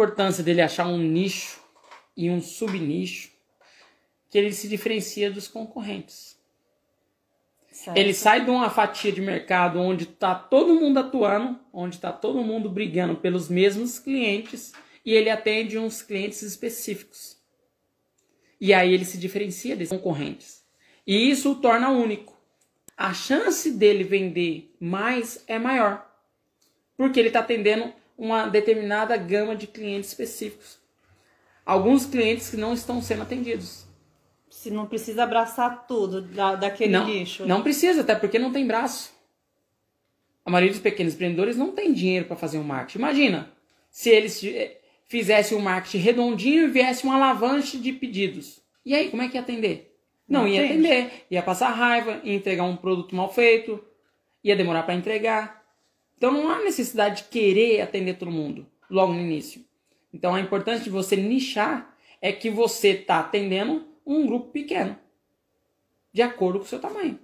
importância dele achar um nicho e um subnicho que ele se diferencia dos concorrentes. Certo. Ele sai de uma fatia de mercado onde está todo mundo atuando, onde está todo mundo brigando pelos mesmos clientes e ele atende uns clientes específicos. E aí ele se diferencia desses concorrentes. E isso o torna único. A chance dele vender mais é maior. Porque ele está atendendo uma determinada gama de clientes específicos. Alguns clientes que não estão sendo atendidos. Se não precisa abraçar tudo da, daquele não, lixo. Não precisa, até porque não tem braço. A maioria dos pequenos empreendedores não tem dinheiro para fazer um marketing. Imagina se eles eh, fizessem um marketing redondinho e viesse uma alavanche de pedidos. E aí, como é que ia atender? Não, não ia atende. atender, ia passar raiva, ia entregar um produto mal feito, ia demorar para entregar. Então não há necessidade de querer atender todo mundo logo no início. Então a importância de você nichar é que você está atendendo um grupo pequeno, de acordo com o seu tamanho.